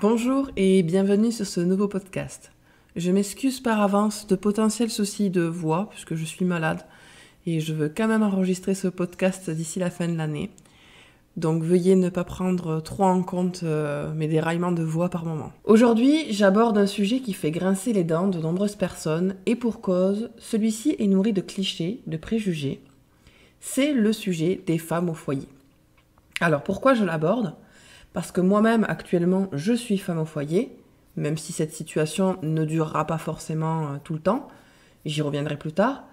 Bonjour et bienvenue sur ce nouveau podcast. Je m'excuse par avance de potentiels soucis de voix puisque je suis malade et je veux quand même enregistrer ce podcast d'ici la fin de l'année. Donc veuillez ne pas prendre trop en compte euh, mes déraillements de voix par moment. Aujourd'hui, j'aborde un sujet qui fait grincer les dents de nombreuses personnes et pour cause, celui-ci est nourri de clichés, de préjugés. C'est le sujet des femmes au foyer. Alors pourquoi je l'aborde? Parce que moi-même actuellement je suis femme au foyer, même si cette situation ne durera pas forcément euh, tout le temps, j'y reviendrai plus tard,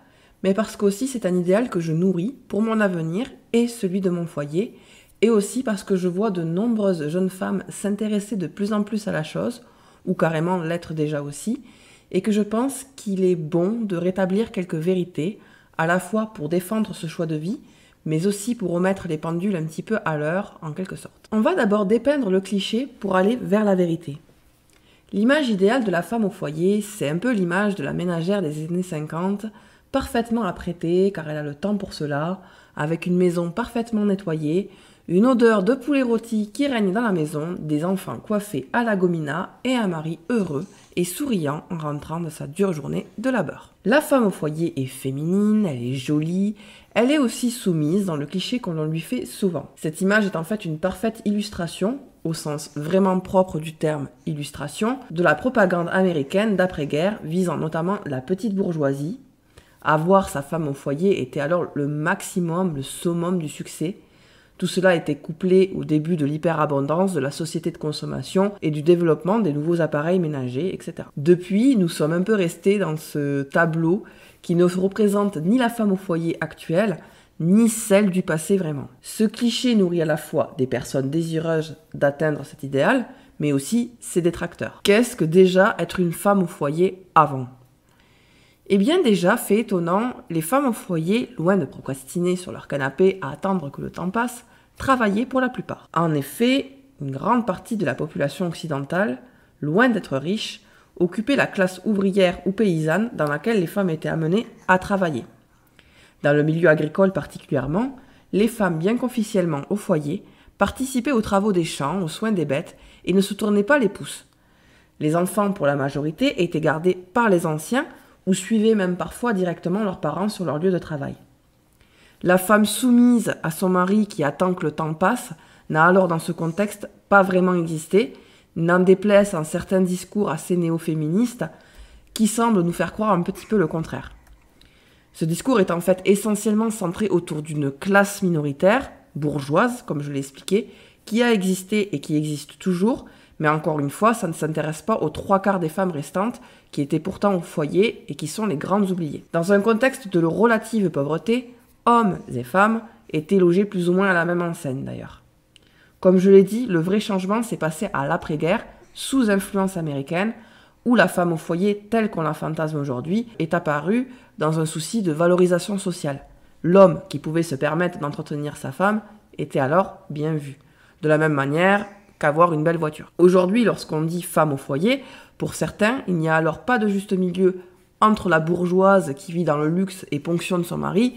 mais parce qu'aussi c'est un idéal que je nourris pour mon avenir et celui de mon foyer, et aussi parce que je vois de nombreuses jeunes femmes s'intéresser de plus en plus à la chose, ou carrément l'être déjà aussi, et que je pense qu'il est bon de rétablir quelques vérités, à la fois pour défendre ce choix de vie, mais aussi pour remettre les pendules un petit peu à l'heure, en quelque sorte. On va d'abord dépeindre le cliché pour aller vers la vérité. L'image idéale de la femme au foyer, c'est un peu l'image de la ménagère des années 50, parfaitement apprêtée car elle a le temps pour cela, avec une maison parfaitement nettoyée, une odeur de poulet rôti qui règne dans la maison, des enfants coiffés à la gomina et un mari heureux et souriant en rentrant de sa dure journée de labeur. La femme au foyer est féminine, elle est jolie, elle est aussi soumise dans le cliché qu'on lui fait souvent. Cette image est en fait une parfaite illustration, au sens vraiment propre du terme illustration, de la propagande américaine d'après-guerre visant notamment la petite bourgeoisie. Avoir sa femme au foyer était alors le maximum, le summum du succès, tout cela était couplé au début de l'hyperabondance de la société de consommation et du développement des nouveaux appareils ménagers, etc. Depuis, nous sommes un peu restés dans ce tableau qui ne représente ni la femme au foyer actuelle, ni celle du passé vraiment. Ce cliché nourrit à la fois des personnes désireuses d'atteindre cet idéal, mais aussi ses détracteurs. Qu'est-ce que déjà être une femme au foyer avant? Eh bien déjà, fait étonnant, les femmes au foyer, loin de procrastiner sur leur canapé à attendre que le temps passe, travaillaient pour la plupart. En effet, une grande partie de la population occidentale, loin d'être riche, occupait la classe ouvrière ou paysanne dans laquelle les femmes étaient amenées à travailler. Dans le milieu agricole particulièrement, les femmes, bien qu'officiellement au foyer, participaient aux travaux des champs, aux soins des bêtes et ne se tournaient pas les pouces. Les enfants, pour la majorité, étaient gardés par les anciens ou suivaient même parfois directement leurs parents sur leur lieu de travail. La femme soumise à son mari qui attend que le temps passe n'a alors dans ce contexte pas vraiment existé, n'en déplaise en certains discours assez néo-féministes qui semblent nous faire croire un petit peu le contraire. Ce discours est en fait essentiellement centré autour d'une classe minoritaire, bourgeoise, comme je l'ai expliqué, qui a existé et qui existe toujours, mais encore une fois, ça ne s'intéresse pas aux trois quarts des femmes restantes qui étaient pourtant au foyer et qui sont les grandes oubliées. Dans un contexte de relative pauvreté, hommes et femmes étaient logés plus ou moins à la même enseigne d'ailleurs. Comme je l'ai dit, le vrai changement s'est passé à l'après-guerre, sous influence américaine, où la femme au foyer telle qu'on la fantasme aujourd'hui est apparue dans un souci de valorisation sociale. L'homme qui pouvait se permettre d'entretenir sa femme était alors bien vu. De la même manière, qu'avoir une belle voiture. Aujourd'hui, lorsqu'on dit femme au foyer, pour certains, il n'y a alors pas de juste milieu entre la bourgeoise qui vit dans le luxe et ponctionne son mari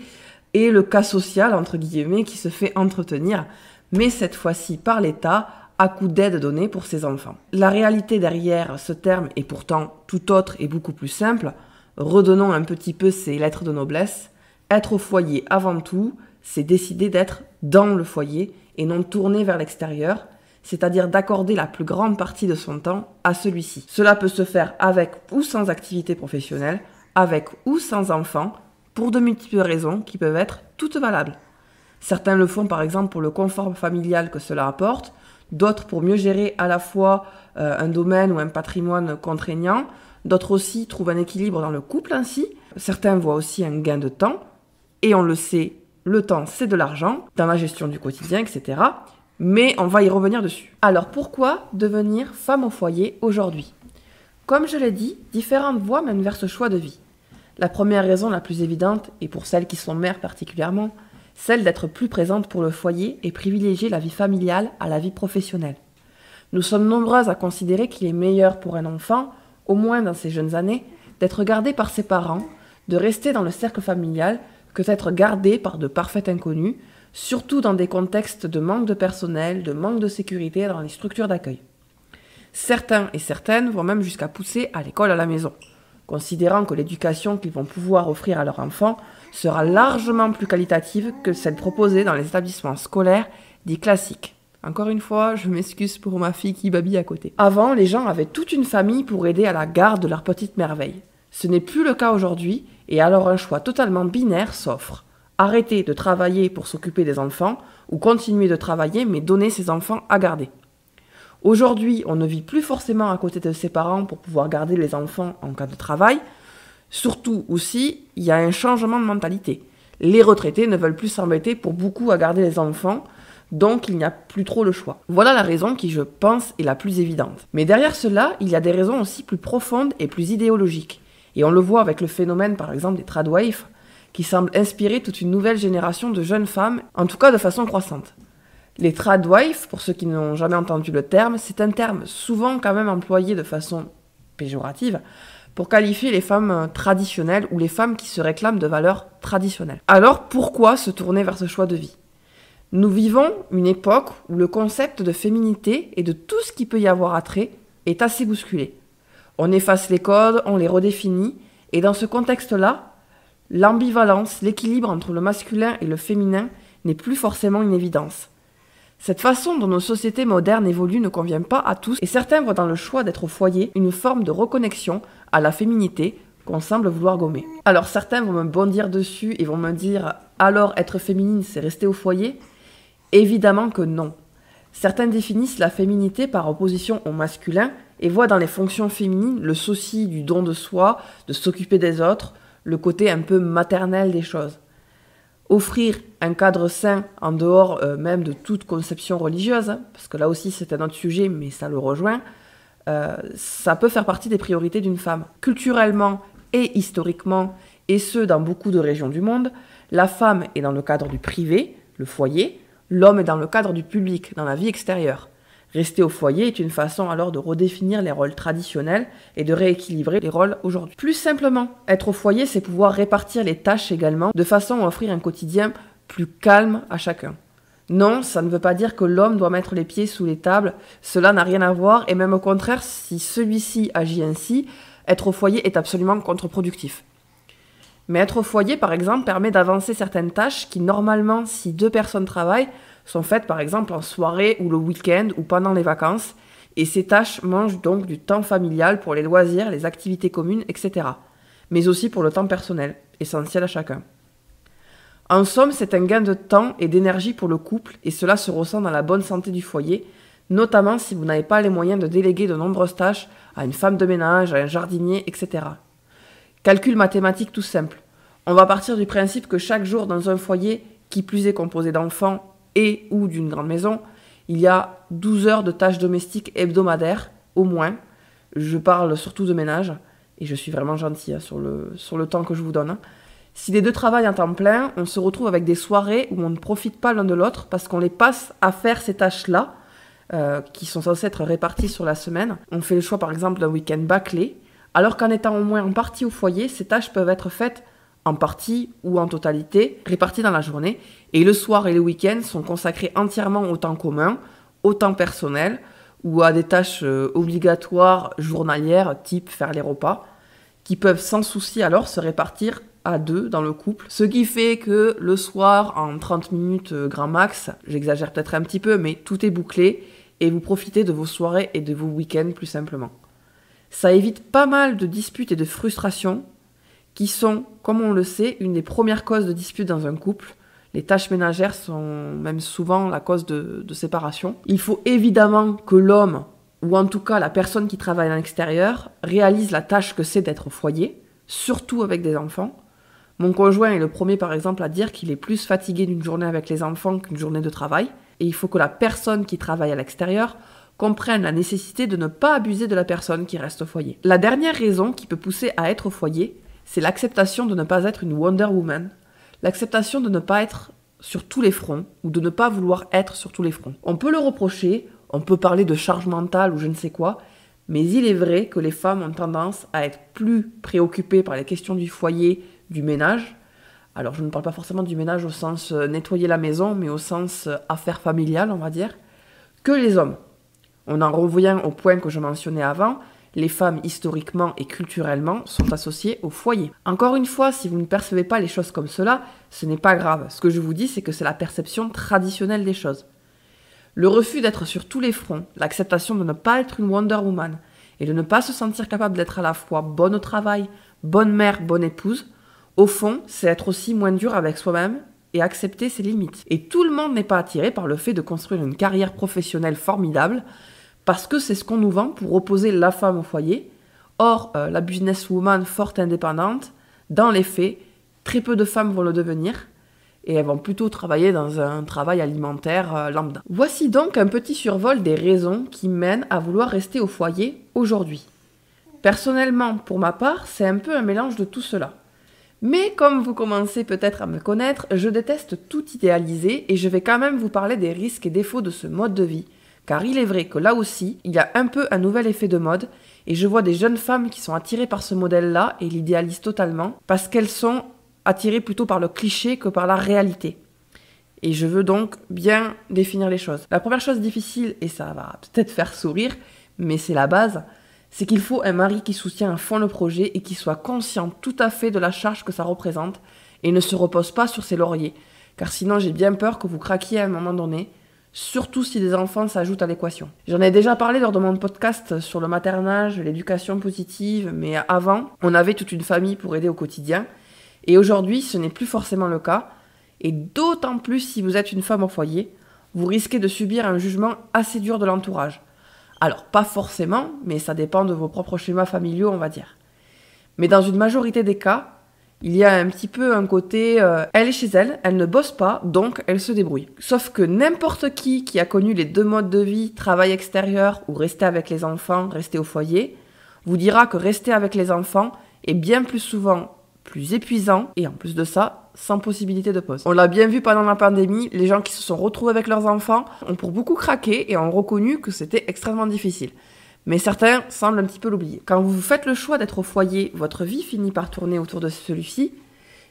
et le cas social, entre guillemets, qui se fait entretenir, mais cette fois-ci par l'État, à coup d'aide donnée pour ses enfants. La réalité derrière ce terme est pourtant tout autre et beaucoup plus simple. Redonnons un petit peu ces lettres de noblesse. Être au foyer avant tout, c'est décider d'être dans le foyer et non tourner vers l'extérieur, c'est-à-dire d'accorder la plus grande partie de son temps à celui-ci. Cela peut se faire avec ou sans activité professionnelle, avec ou sans enfant, pour de multiples raisons qui peuvent être toutes valables. Certains le font par exemple pour le confort familial que cela apporte, d'autres pour mieux gérer à la fois euh, un domaine ou un patrimoine contraignant, d'autres aussi trouvent un équilibre dans le couple ainsi, certains voient aussi un gain de temps, et on le sait, le temps c'est de l'argent, dans la gestion du quotidien, etc mais on va y revenir dessus. Alors pourquoi devenir femme au foyer aujourd'hui? Comme je l'ai dit, différentes voies mènent vers ce choix de vie. La première raison la plus évidente, et pour celles qui sont mères particulièrement, celle d'être plus présente pour le foyer et privilégier la vie familiale à la vie professionnelle. Nous sommes nombreuses à considérer qu'il est meilleur pour un enfant, au moins dans ses jeunes années, d'être gardé par ses parents, de rester dans le cercle familial, que d'être gardé par de parfaits inconnus, surtout dans des contextes de manque de personnel, de manque de sécurité dans les structures d'accueil. Certains et certaines vont même jusqu'à pousser à l'école à la maison, considérant que l'éducation qu'ils vont pouvoir offrir à leur enfant sera largement plus qualitative que celle proposée dans les établissements scolaires dits classiques. Encore une fois, je m'excuse pour ma fille qui babille à côté. Avant, les gens avaient toute une famille pour aider à la garde de leur petite merveille. Ce n'est plus le cas aujourd'hui, et alors un choix totalement binaire s'offre. Arrêter de travailler pour s'occuper des enfants, ou continuer de travailler mais donner ses enfants à garder. Aujourd'hui, on ne vit plus forcément à côté de ses parents pour pouvoir garder les enfants en cas de travail. Surtout aussi, il y a un changement de mentalité. Les retraités ne veulent plus s'embêter pour beaucoup à garder les enfants, donc il n'y a plus trop le choix. Voilà la raison qui, je pense, est la plus évidente. Mais derrière cela, il y a des raisons aussi plus profondes et plus idéologiques. Et on le voit avec le phénomène, par exemple, des tradwives, qui semble inspirer toute une nouvelle génération de jeunes femmes, en tout cas de façon croissante. Les tradwives, pour ceux qui n'ont jamais entendu le terme, c'est un terme souvent quand même employé de façon péjorative pour qualifier les femmes traditionnelles ou les femmes qui se réclament de valeurs traditionnelles. Alors pourquoi se tourner vers ce choix de vie? Nous vivons une époque où le concept de féminité et de tout ce qui peut y avoir à trait est assez bousculé. On efface les codes, on les redéfinit, et dans ce contexte-là, l'ambivalence, l'équilibre entre le masculin et le féminin n'est plus forcément une évidence. Cette façon dont nos sociétés modernes évoluent ne convient pas à tous et certains voient dans le choix d'être au foyer une forme de reconnexion à la féminité qu'on semble vouloir gommer. Alors certains vont me bondir dessus et vont me dire alors être féminine c'est rester au foyer? Évidemment que non. Certains définissent la féminité par opposition au masculin et voient dans les fonctions féminines le souci du don de soi, de s'occuper des autres, le côté un peu maternel des choses offrir un cadre sain en dehors euh, même de toute conception religieuse, hein, parce que là aussi c'est un autre sujet, mais ça le rejoint, euh, ça peut faire partie des priorités d'une femme. Culturellement et historiquement, et ce dans beaucoup de régions du monde, la femme est dans le cadre du privé, le foyer, l'homme est dans le cadre du public, dans la vie extérieure. Rester au foyer est une façon alors de redéfinir les rôles traditionnels et de rééquilibrer les rôles aujourd'hui. Plus simplement, être au foyer, c'est pouvoir répartir les tâches également de façon à offrir un quotidien plus calme à chacun. Non, ça ne veut pas dire que l'homme doit mettre les pieds sous les tables, cela n'a rien à voir, et même au contraire, si celui-ci agit ainsi, être au foyer est absolument contre-productif. Mais être au foyer, par exemple, permet d'avancer certaines tâches qui, normalement, si deux personnes travaillent, sont faites par exemple en soirée ou le week-end ou pendant les vacances, et ces tâches mangent donc du temps familial pour les loisirs, les activités communes, etc. Mais aussi pour le temps personnel, essentiel à chacun. En somme, c'est un gain de temps et d'énergie pour le couple, et cela se ressent dans la bonne santé du foyer, notamment si vous n'avez pas les moyens de déléguer de nombreuses tâches à une femme de ménage, à un jardinier, etc. Calcul mathématique tout simple. On va partir du principe que chaque jour dans un foyer, qui plus est composé d'enfants et ou d'une grande maison, il y a 12 heures de tâches domestiques hebdomadaires, au moins. Je parle surtout de ménage, et je suis vraiment gentille hein, sur, le, sur le temps que je vous donne. Hein. Si les deux travaillent en temps plein, on se retrouve avec des soirées où on ne profite pas l'un de l'autre parce qu'on les passe à faire ces tâches-là, euh, qui sont censées être réparties sur la semaine. On fait le choix par exemple d'un week-end bâclé, alors qu'en étant au moins en partie au foyer, ces tâches peuvent être faites en partie ou en totalité, répartis dans la journée, et le soir et le week-end sont consacrés entièrement au temps commun, au temps personnel, ou à des tâches euh, obligatoires journalières, type faire les repas, qui peuvent sans souci alors se répartir à deux dans le couple. Ce qui fait que le soir, en 30 minutes euh, grand max, j'exagère peut-être un petit peu, mais tout est bouclé, et vous profitez de vos soirées et de vos week-ends plus simplement. Ça évite pas mal de disputes et de frustrations qui sont, comme on le sait, une des premières causes de dispute dans un couple. Les tâches ménagères sont même souvent la cause de, séparation. Il faut évidemment que l'homme, ou en tout cas la personne qui travaille à l'extérieur, réalise la tâche que c'est d'être au foyer, surtout avec des enfants. Mon conjoint est le premier par exemple à dire qu'il est plus fatigué d'une journée avec les enfants qu'une journée de travail, et il faut que la personne qui travaille à l'extérieur comprenne la nécessité de ne pas abuser de la personne qui reste au foyer. La dernière raison qui peut pousser à être au foyer, c'est l'acceptation de ne pas être une Wonder Woman, l'acceptation de ne pas être sur tous les fronts ou de ne pas vouloir être sur tous les fronts. On peut le reprocher, on peut parler de charge mentale ou je ne sais quoi, mais il est vrai que les femmes ont tendance à être plus préoccupées par les questions du foyer, du ménage. Alors je ne parle pas forcément du ménage au sens euh, nettoyer la maison, mais au sens euh, affaires familiales, on va dire, que les hommes. On en revient au point que je mentionnais avant, les femmes historiquement et culturellement sont associées au foyer. Encore une fois, si vous ne percevez pas les choses comme cela, ce n'est pas grave. Ce que je vous dis, c'est que c'est la perception traditionnelle des choses. Le refus d'être sur tous les fronts, l'acceptation de ne pas être une Wonder Woman et de ne pas se sentir capable d'être à la fois bonne au travail, bonne mère, bonne épouse, au fond, c'est être aussi moins dur avec soi-même et accepter ses limites. Et tout le monde n'est pas attiré par le fait de construire une carrière professionnelle formidable parce que c'est ce qu'on nous vend pour opposer la femme au foyer. Or, euh, la businesswoman forte indépendante, dans les faits, très peu de femmes vont le devenir et elles vont plutôt travailler dans un travail alimentaire euh, lambda. Voici donc un petit survol des raisons qui mènent à vouloir rester au foyer aujourd'hui. Personnellement, pour ma part, c'est un peu un mélange de tout cela. Mais comme vous commencez peut-être à me connaître, je déteste tout idéaliser et je vais quand même vous parler des risques et défauts de ce mode de vie. Car il est vrai que là aussi, il y a un peu un nouvel effet de mode et je vois des jeunes femmes qui sont attirées par ce modèle-là et l'idéalisent totalement parce qu'elles sont attirées plutôt par le cliché que par la réalité. Et je veux donc bien définir les choses. La première chose difficile, et ça va peut-être faire sourire, mais c'est la base, c'est qu'il faut un mari qui soutient à fond le projet et qui soit conscient tout à fait de la charge que ça représente et ne se repose pas sur ses lauriers. Car sinon, j'ai bien peur que vous craquiez à un moment donné, surtout si des enfants s'ajoutent à l'équation. J'en ai déjà parlé lors de mon podcast sur le maternage, l'éducation positive, mais avant, on avait toute une famille pour aider au quotidien. Et aujourd'hui, ce n'est plus forcément le cas. Et d'autant plus si vous êtes une femme au foyer, vous risquez de subir un jugement assez dur de l'entourage. Alors, pas forcément, mais ça dépend de vos propres schémas familiaux, on va dire. Mais dans une majorité des cas, il y a un petit peu un côté, euh, elle est chez elle, elle ne bosse pas, donc elle se débrouille. Sauf que n'importe qui qui a connu les deux modes de vie, travail extérieur ou rester avec les enfants, rester au foyer, vous dira que rester avec les enfants est bien plus souvent plus épuisant et en plus de ça, sans possibilité de pause. On l'a bien vu pendant la pandémie, les gens qui se sont retrouvés avec leurs enfants ont pour beaucoup craqué et ont reconnu que c'était extrêmement difficile. Mais certains semblent un petit peu l'oublier. Quand vous faites le choix d'être au foyer, votre vie finit par tourner autour de celui-ci.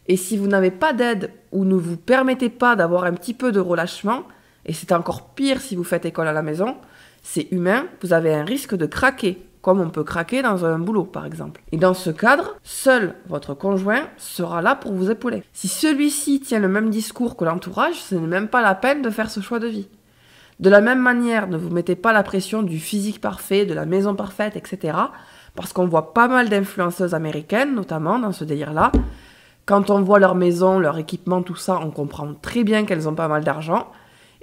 Et si vous n'avez pas d'aide ou ne vous permettez pas d'avoir un petit peu de relâchement, et c'est encore pire si vous faites école à la maison, c'est humain, vous avez un risque de craquer comme on peut craquer dans un boulot par exemple. Et dans ce cadre, seul votre conjoint sera là pour vous épauler. Si celui-ci tient le même discours que l'entourage, ce n'est même pas la peine de faire ce choix de vie. De la même manière, ne vous mettez pas la pression du physique parfait, de la maison parfaite, etc. Parce qu'on voit pas mal d'influenceuses américaines, notamment dans ce délire-là. Quand on voit leur maison, leur équipement, tout ça, on comprend très bien qu'elles ont pas mal d'argent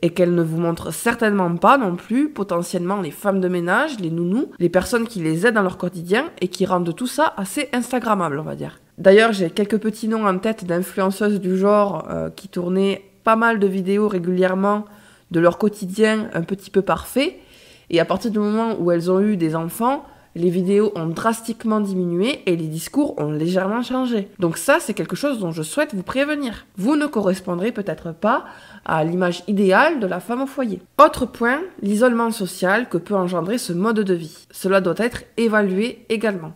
et qu'elles ne vous montrent certainement pas non plus potentiellement les femmes de ménage, les nounous, les personnes qui les aident dans leur quotidien et qui rendent tout ça assez instagrammable, on va dire. D'ailleurs, j'ai quelques petits noms en tête d'influenceuses du genre euh, qui tournaient pas mal de vidéos régulièrement de leur quotidien un petit peu parfait. Et à partir du moment où elles ont eu des enfants, les vidéos ont drastiquement diminué et les discours ont légèrement changé. Donc ça, c'est quelque chose dont je souhaite vous prévenir. Vous ne correspondrez peut-être pas à l'image idéale de la femme au foyer. Autre point, l'isolement social que peut engendrer ce mode de vie. Cela doit être évalué également.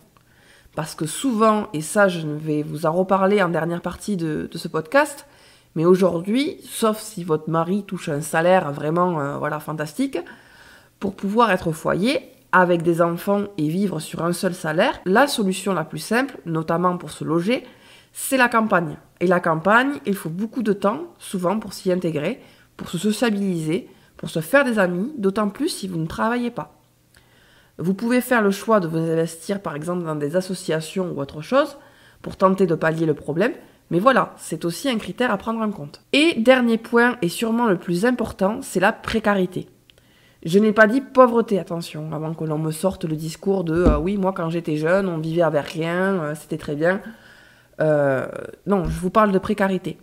Parce que souvent, et ça je vais vous en reparler en dernière partie de, ce podcast, mais aujourd'hui, sauf si votre mari touche un salaire vraiment euh, voilà, fantastique, pour pouvoir être au foyer, avec des enfants et vivre sur un seul salaire, la solution la plus simple, notamment pour se loger, c'est la campagne. Et la campagne, il faut beaucoup de temps, souvent, pour s'y intégrer, pour se sociabiliser, pour se faire des amis, d'autant plus si vous ne travaillez pas. Vous pouvez faire le choix de vous investir par exemple dans des associations ou autre chose pour tenter de pallier le problème, mais voilà, c'est aussi un critère à prendre en compte. Et dernier point, et sûrement le plus important, c'est la précarité. Je n'ai pas dit pauvreté, attention, avant que l'on me sorte le discours de euh, oui, moi quand j'étais jeune, on vivait avec rien, euh, c'était très bien. Euh, non, je vous parle de précarité.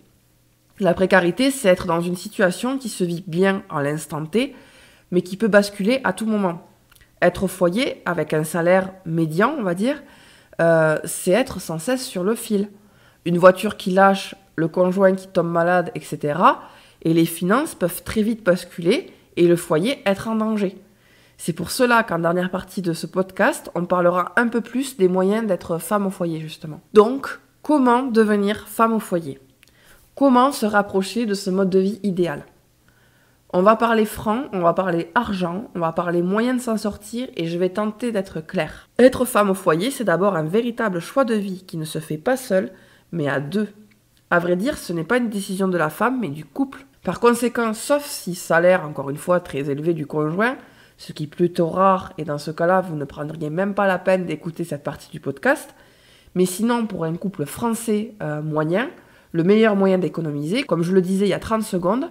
La précarité, c'est être dans une situation qui se vit bien à l'instant T, mais qui peut basculer à tout moment. Être au foyer avec un salaire médian, on va dire, c'est être sans cesse sur le fil. Une voiture qui lâche, le conjoint qui tombe malade, etc. Et les finances peuvent très vite basculer et le foyer être en danger. C'est pour cela qu'en dernière partie de ce podcast, on parlera un peu plus des moyens d'être femme au foyer justement. Donc, comment devenir femme au foyer? Comment se rapprocher de ce mode de vie idéal? On va parler franc, on va parler argent, on va parler moyen de s'en sortir et je vais tenter d'être clair. Être femme au foyer, c'est d'abord un véritable choix de vie qui ne se fait pas seul, mais à deux. À vrai dire, ce n'est pas une décision de la femme, mais du couple. Par conséquent, sauf si salaire, encore une fois, très élevé du conjoint, ce qui est plutôt rare, et dans ce cas-là, vous ne prendriez même pas la peine d'écouter cette partie du podcast. Mais sinon, pour un couple français euh, moyen, le meilleur moyen d'économiser, comme je le disais il y a 30 secondes,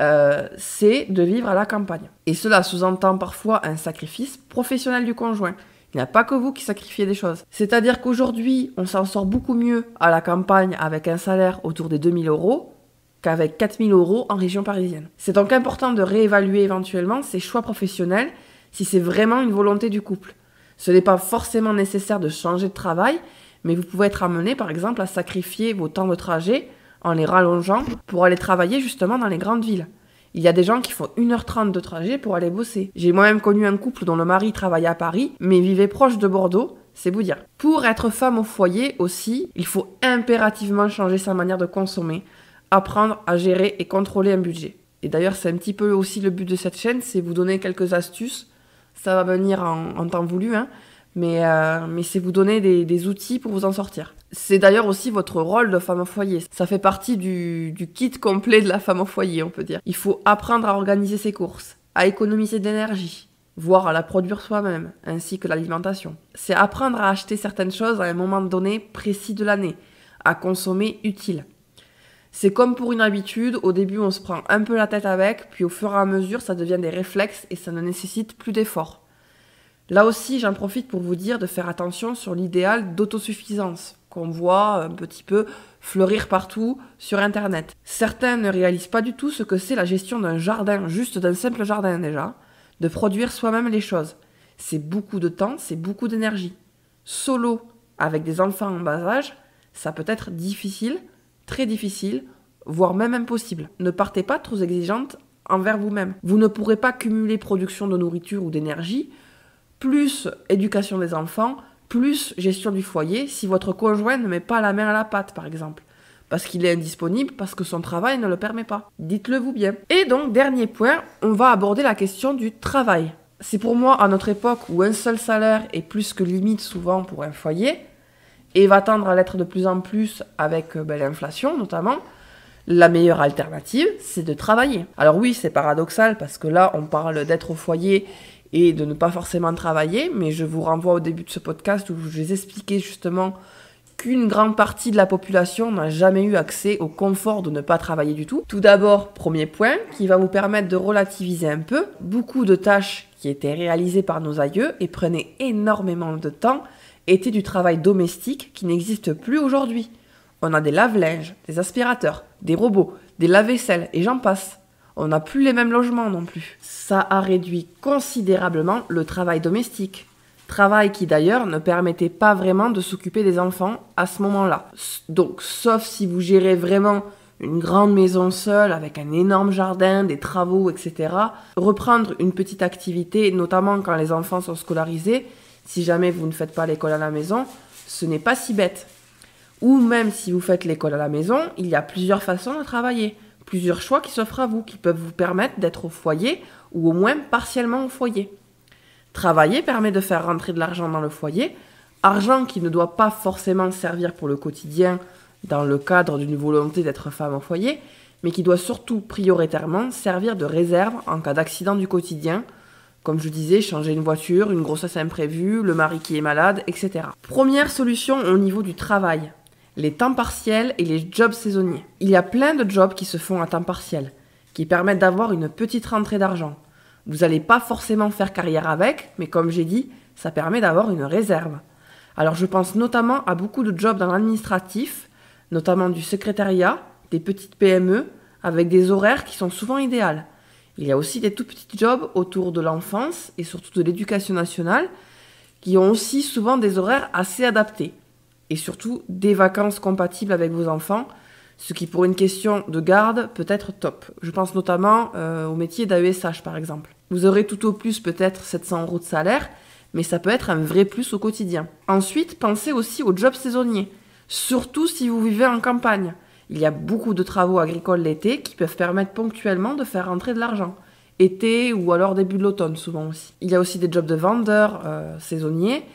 euh, c'est de vivre à la campagne. Et cela sous-entend parfois un sacrifice professionnel du conjoint. Il n'y a pas que vous qui sacrifiez des choses. C'est-à-dire qu'aujourd'hui, on s'en sort beaucoup mieux à la campagne avec un salaire autour des 2000 euros qu'avec 4000 euros en région parisienne. C'est donc important de réévaluer éventuellement ses choix professionnels si c'est vraiment une volonté du couple. Ce n'est pas forcément nécessaire de changer de travail, mais vous pouvez être amené par exemple à sacrifier vos temps de trajet en les rallongeant pour aller travailler justement dans les grandes villes. Il y a des gens qui font 1h30 de trajet pour aller bosser. J'ai moi-même connu un couple dont le mari travaillait à Paris, mais vivait proche de Bordeaux, c'est vous dire. Pour être femme au foyer aussi, il faut impérativement changer sa manière de consommer, apprendre à gérer et contrôler un budget. Et d'ailleurs, c'est un petit peu aussi le but de cette chaîne, c'est vous donner quelques astuces. Ça va venir en, temps voulu, hein, mais, euh, mais c'est vous donner des, outils pour vous en sortir. C'est d'ailleurs aussi votre rôle de femme au foyer. Ça fait partie du, du kit complet de la femme au foyer, on peut dire. Il faut apprendre à organiser ses courses, à économiser de l'énergie, voire à la produire soi-même, ainsi que l'alimentation. C'est apprendre à acheter certaines choses à un moment donné précis de l'année, à consommer utile. C'est comme pour une habitude, au début on se prend un peu la tête avec, puis au fur et à mesure ça devient des réflexes et ça ne nécessite plus d'efforts. Là aussi j'en profite pour vous dire de faire attention sur l'idéal d'autosuffisance qu'on voit un petit peu fleurir partout sur Internet. Certains ne réalisent pas du tout ce que c'est la gestion d'un jardin, juste d'un simple jardin déjà, de produire soi-même les choses. C'est beaucoup de temps, c'est beaucoup d'énergie. Solo, avec des enfants en bas âge, ça peut être difficile, très difficile, voire même impossible. Ne partez pas trop exigeante envers vous-même. Vous ne pourrez pas cumuler production de nourriture ou d'énergie, plus éducation des enfants, plus gestion du foyer si votre conjoint ne met pas la main à la pâte, par exemple. Parce qu'il est indisponible, parce que son travail ne le permet pas. Dites-le vous bien. Et donc, dernier point, on va aborder la question du travail. C'est pour moi, à notre époque, où un seul salaire est plus que limite souvent pour un foyer, et va tendre à l'être de plus en plus avec euh, ben, l'inflation notamment, la meilleure alternative, c'est de travailler. Alors oui, c'est paradoxal parce que là, on parle d'être au foyer et de ne pas forcément travailler, mais je vous renvoie au début de ce podcast où je vous expliqué justement qu'une grande partie de la population n'a jamais eu accès au confort de ne pas travailler du tout. Tout d'abord, premier point, qui va vous permettre de relativiser un peu, beaucoup de tâches qui étaient réalisées par nos aïeux et prenaient énormément de temps était du travail domestique qui n'existe plus aujourd'hui. On a des lave-linges, des aspirateurs, des robots, des lave-vaisselle et j'en passe. On n'a plus les mêmes logements non plus. Ça a réduit considérablement le travail domestique. Travail qui d'ailleurs ne permettait pas vraiment de s'occuper des enfants à ce moment-là. Donc, sauf si vous gérez vraiment une grande maison seule avec un énorme jardin, des travaux, etc. Reprendre une petite activité, notamment quand les enfants sont scolarisés, si jamais vous ne faites pas l'école à la maison, ce n'est pas si bête. Ou même si vous faites l'école à la maison, il y a plusieurs façons de travailler, plusieurs choix qui s'offrent à vous, qui peuvent vous permettre d'être au foyer ou au moins partiellement au foyer. Travailler permet de faire rentrer de l'argent dans le foyer, argent qui ne doit pas forcément servir pour le quotidien dans le cadre d'une volonté d'être femme au foyer, mais qui doit surtout prioritairement servir de réserve en cas d'accident du quotidien comme je disais, changer une voiture, une grossesse imprévue, le mari qui est malade, etc. Première solution au niveau du travail, les temps partiels et les jobs saisonniers. Il y a plein de jobs qui se font à temps partiel, qui permettent d'avoir une petite rentrée d'argent. Vous n'allez pas forcément faire carrière avec, mais comme j'ai dit, ça permet d'avoir une réserve. Alors je pense notamment à beaucoup de jobs dans l'administratif, notamment du secrétariat, des petites PME, avec des horaires qui sont souvent idéales. Il y a aussi des tout petits jobs autour de l'enfance et surtout de l'éducation nationale qui ont aussi souvent des horaires assez adaptés et surtout des vacances compatibles avec vos enfants, ce qui pour une question de garde peut être top. Je pense notamment euh, au métier d'AESH par exemple. Vous aurez tout au plus peut-être 700 euros de salaire, mais ça peut être un vrai plus au quotidien. Ensuite, pensez aussi aux jobs saisonniers, surtout si vous vivez en campagne. Il y a beaucoup de travaux agricoles l'été qui peuvent permettre ponctuellement de faire rentrer de l'argent. Été ou alors début de l'automne souvent aussi. Il y a aussi des jobs de vendeurs euh, saisonniers,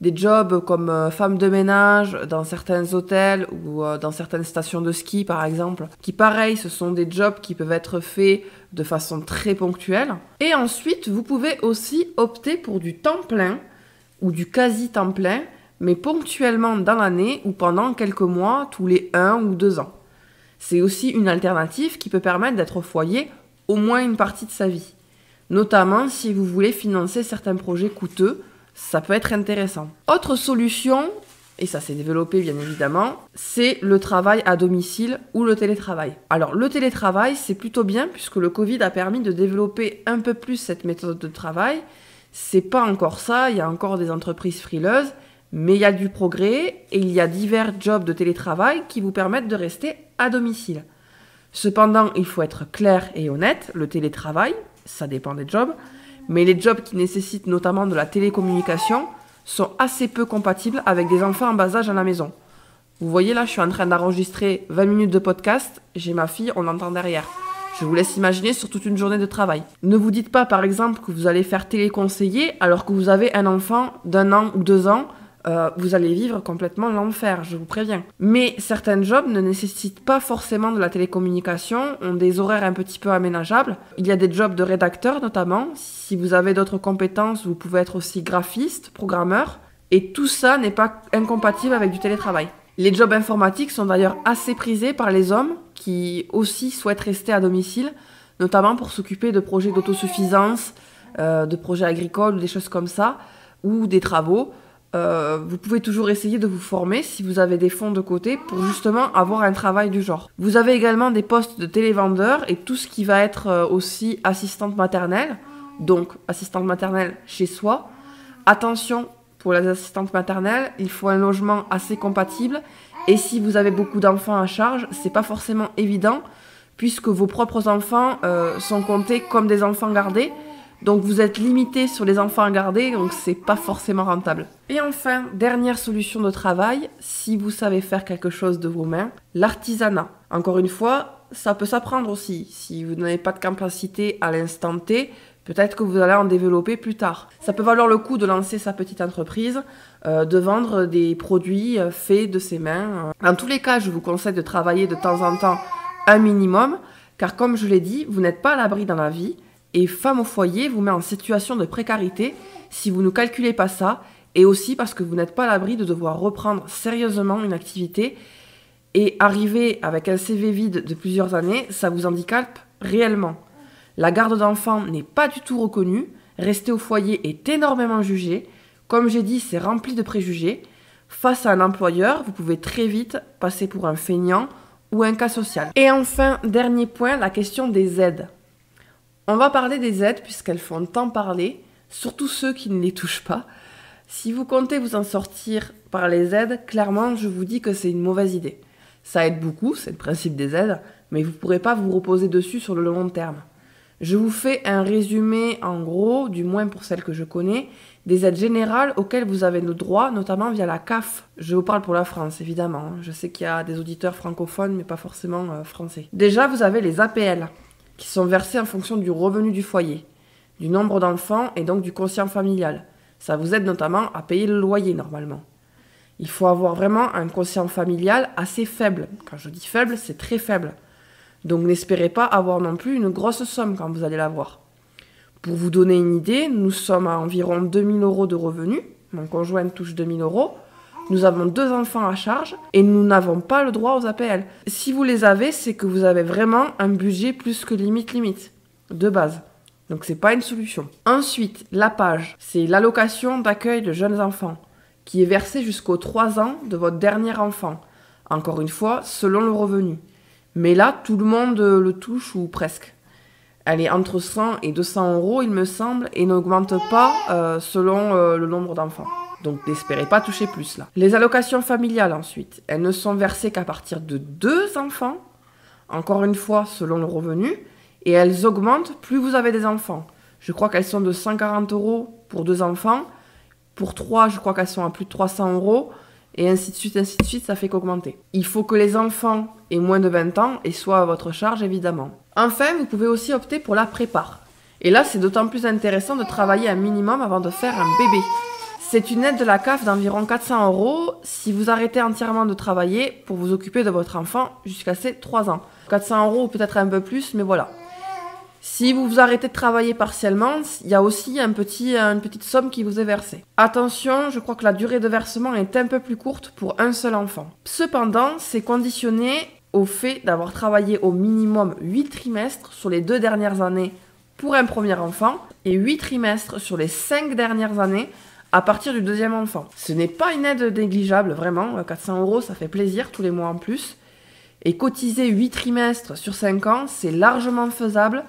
des jobs comme euh, femme de ménage dans certains hôtels ou euh, dans certaines stations de ski par exemple, qui pareil, ce sont des jobs qui peuvent être faits de façon très ponctuelle. Et ensuite, vous pouvez aussi opter pour du temps plein ou du quasi temps plein, mais ponctuellement dans l'année ou pendant quelques mois, tous les un ou deux ans. C'est aussi une alternative qui peut permettre d'être au foyer au moins une partie de sa vie. Notamment si vous voulez financer certains projets coûteux, ça peut être intéressant. Autre solution, et ça s'est développé bien évidemment, c'est le travail à domicile ou le télétravail. Alors le télétravail, c'est plutôt bien puisque le Covid a permis de développer un peu plus cette méthode de travail. C'est pas encore ça, il y a encore des entreprises frileuses, mais il y a du progrès et il y a divers jobs de télétravail qui vous permettent de rester à domicile. Cependant, il faut être clair et honnête, le télétravail, ça dépend des jobs, mais les jobs qui nécessitent notamment de la télécommunication sont assez peu compatibles avec des enfants en bas âge à la maison. Vous voyez là, je suis en train d'enregistrer 20 minutes de podcast, j'ai ma fille, on l'entend derrière. Je vous laisse imaginer sur toute une journée de travail. Ne vous dites pas par exemple que vous allez faire téléconseiller alors que vous avez un enfant d'un an ou deux ans euh, vous allez vivre complètement l'enfer, je vous préviens. Mais certains jobs ne nécessitent pas forcément de la télécommunication, ont des horaires un petit peu aménageables. Il y a des jobs de rédacteur notamment. Si vous avez d'autres compétences, vous pouvez être aussi graphiste, programmeur. Et tout ça n'est pas incompatible avec du télétravail. Les jobs informatiques sont d'ailleurs assez prisés par les hommes qui aussi souhaitent rester à domicile, notamment pour s'occuper de projets d'autosuffisance, euh, de projets agricoles des choses comme ça, ou des travaux. Euh, vous pouvez toujours essayer de vous former si vous avez des fonds de côté pour justement avoir un travail du genre. Vous avez également des postes de télévendeur et tout ce qui va être euh, aussi assistante maternelle, donc assistante maternelle chez soi. Attention pour les assistantes maternelles, il faut un logement assez compatible et si vous avez beaucoup d'enfants à charge, c'est pas forcément évident puisque vos propres enfants euh, sont comptés comme des enfants gardés donc vous êtes limité sur les enfants à garder, donc c'est pas forcément rentable. Et enfin, dernière solution de travail, si vous savez faire quelque chose de vos mains, l'artisanat. Encore une fois, ça peut s'apprendre aussi. Si vous n'avez pas de capacité à l'instant T, peut-être que vous allez en développer plus tard. Ça peut valoir le coup de lancer sa petite entreprise, euh, de vendre des produits euh, faits de ses mains. Dans tous les cas, je vous conseille de travailler de temps en temps un minimum, car comme je l'ai dit, vous n'êtes pas à l'abri dans la vie et femme au foyer vous met en situation de précarité si vous ne calculez pas ça et aussi parce que vous n'êtes pas à l'abri de devoir reprendre sérieusement une activité et arriver avec un CV vide de plusieurs années, ça vous handicape réellement. La garde d'enfants n'est pas du tout reconnue, rester au foyer est énormément jugé, comme j'ai dit, c'est rempli de préjugés. Face à un employeur, vous pouvez très vite passer pour un feignant ou un cas social. Et enfin, dernier point, la question des aides. On va parler des aides puisqu'elles font tant parler, surtout ceux qui ne les touchent pas. Si vous comptez vous en sortir par les aides, clairement, je vous dis que c'est une mauvaise idée. Ça aide beaucoup, c'est le principe des aides, mais vous ne pourrez pas vous reposer dessus sur le long terme. Je vous fais un résumé en gros, du moins pour celles que je connais, des aides générales auxquelles vous avez le droit, notamment via la CAF. Je vous parle pour la France, évidemment. Je sais qu'il y a des auditeurs francophones, mais pas forcément euh, français. Déjà, vous avez les APL qui sont versés en fonction du revenu du foyer, du nombre d'enfants et donc du quotient familial. Ça vous aide notamment à payer le loyer normalement. Il faut avoir vraiment un quotient familial assez faible. Quand je dis faible, c'est très faible. Donc n'espérez pas avoir non plus une grosse somme quand vous allez l'avoir. Pour vous donner une idée, nous sommes à environ 2000 euros de revenus. Mon conjoint touche 2000 euros. Nous avons deux enfants à charge et nous n'avons pas le droit aux APL. Si vous les avez, c'est que vous avez vraiment un budget plus que limite limite de base. Donc c'est pas une solution. Ensuite, la page, c'est l'allocation d'accueil de jeunes enfants qui est versée jusqu'aux 3 ans de votre dernier enfant. Encore une fois, selon le revenu. Mais là, tout le monde le touche ou presque. Elle est entre 100 et 200 euros, il me semble, et n'augmente pas euh, selon euh, le nombre d'enfants. Donc n'espérez pas toucher plus là. Les allocations familiales ensuite, elles ne sont versées qu'à partir de deux enfants, encore une fois selon le revenu, et elles augmentent plus vous avez des enfants. Je crois qu'elles sont de 140 euros pour deux enfants. Pour trois, je crois qu'elles sont à plus de 300 euros. et ainsi de suite, ainsi de suite, ça fait qu'augmenter. Il faut que les enfants aient moins de 20 ans et soient à votre charge, évidemment. Enfin, vous pouvez aussi opter pour la prépare. Et là, c'est d'autant plus intéressant de travailler un minimum avant de faire un bébé. C'est une aide de la CAF d'environ 400 euros si vous arrêtez entièrement de travailler pour vous occuper de votre enfant jusqu'à ses 3 ans. 400 euros ou peut-être un peu plus, mais voilà. Si vous vous arrêtez de travailler partiellement, il y a aussi une petite somme qui vous est versée. Attention, je crois que la durée de versement est un peu plus courte pour un seul enfant. Cependant, c'est conditionné au fait d'avoir travaillé au minimum 8 trimestres sur les deux dernières années pour un premier enfant et 8 trimestres sur les 5 dernières années à partir du deuxième enfant. Ce n'est pas une aide négligeable, vraiment. 400 euros, ça fait plaisir tous les mois en plus. Et cotiser 8 trimestres sur 5 ans, c'est largement faisable,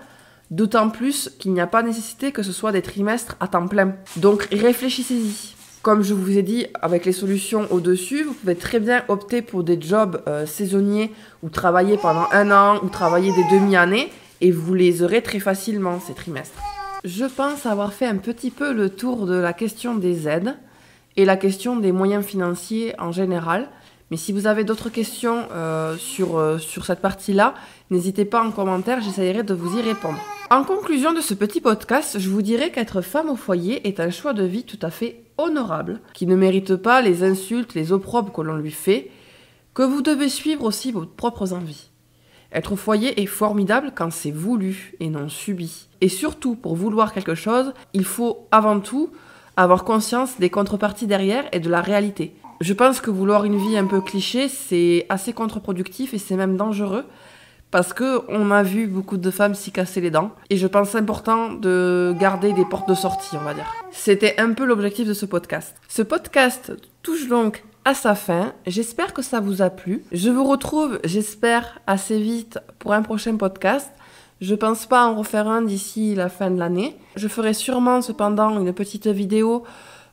d'autant plus qu'il n'y a pas nécessité que ce soit des trimestres à temps plein. Donc réfléchissez-y. Comme je vous ai dit, avec les solutions au-dessus, vous pouvez très bien opter pour des jobs euh, saisonniers ou travailler pendant un an ou travailler des demi-années et vous les aurez très facilement ces trimestres. Je pense avoir fait un petit peu le tour de la question des aides et la question des moyens financiers en général. Mais si vous avez d'autres questions euh, sur, euh, sur cette partie-là, n'hésitez pas en commentaire, j'essaierai de vous y répondre. En conclusion de ce petit podcast, je vous dirais qu'être femme au foyer est un choix de vie tout à fait honorable, qui ne mérite pas les insultes, les opprobes que l'on lui fait, que vous devez suivre aussi vos propres envies. Être au foyer est formidable quand c'est voulu et non subi. Et surtout, pour vouloir quelque chose, il faut avant tout avoir conscience des contreparties derrière et de la réalité. Je pense que vouloir une vie un peu cliché, c'est assez contre-productif et c'est même dangereux parce que on a vu beaucoup de femmes s'y casser les dents et je pense important de garder des portes de sortie, on va dire. C'était un peu l'objectif de ce podcast. Ce podcast touche donc à sa fin. J'espère que ça vous a plu. Je vous retrouve, j'espère, assez vite pour un prochain podcast. Je pense pas en refaire un d'ici la fin de l'année. Je ferai sûrement cependant une petite vidéo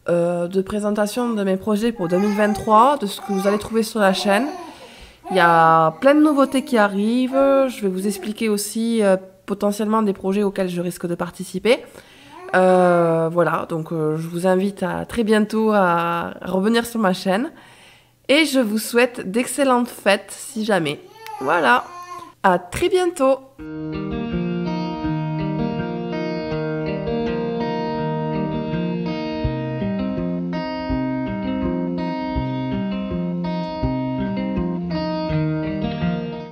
euh, de présentation de mes projets pour 2023, de ce que vous allez trouver sur la chaîne. Il y a plein de nouveautés qui arrivent. Je vais vous expliquer aussi euh, potentiellement des projets auxquels je risque de participer. Euh, voilà, donc je vous invite à très bientôt à revenir sur ma chaîne. Et je vous souhaite d'excellentes fêtes si jamais. Voilà, à très bientôt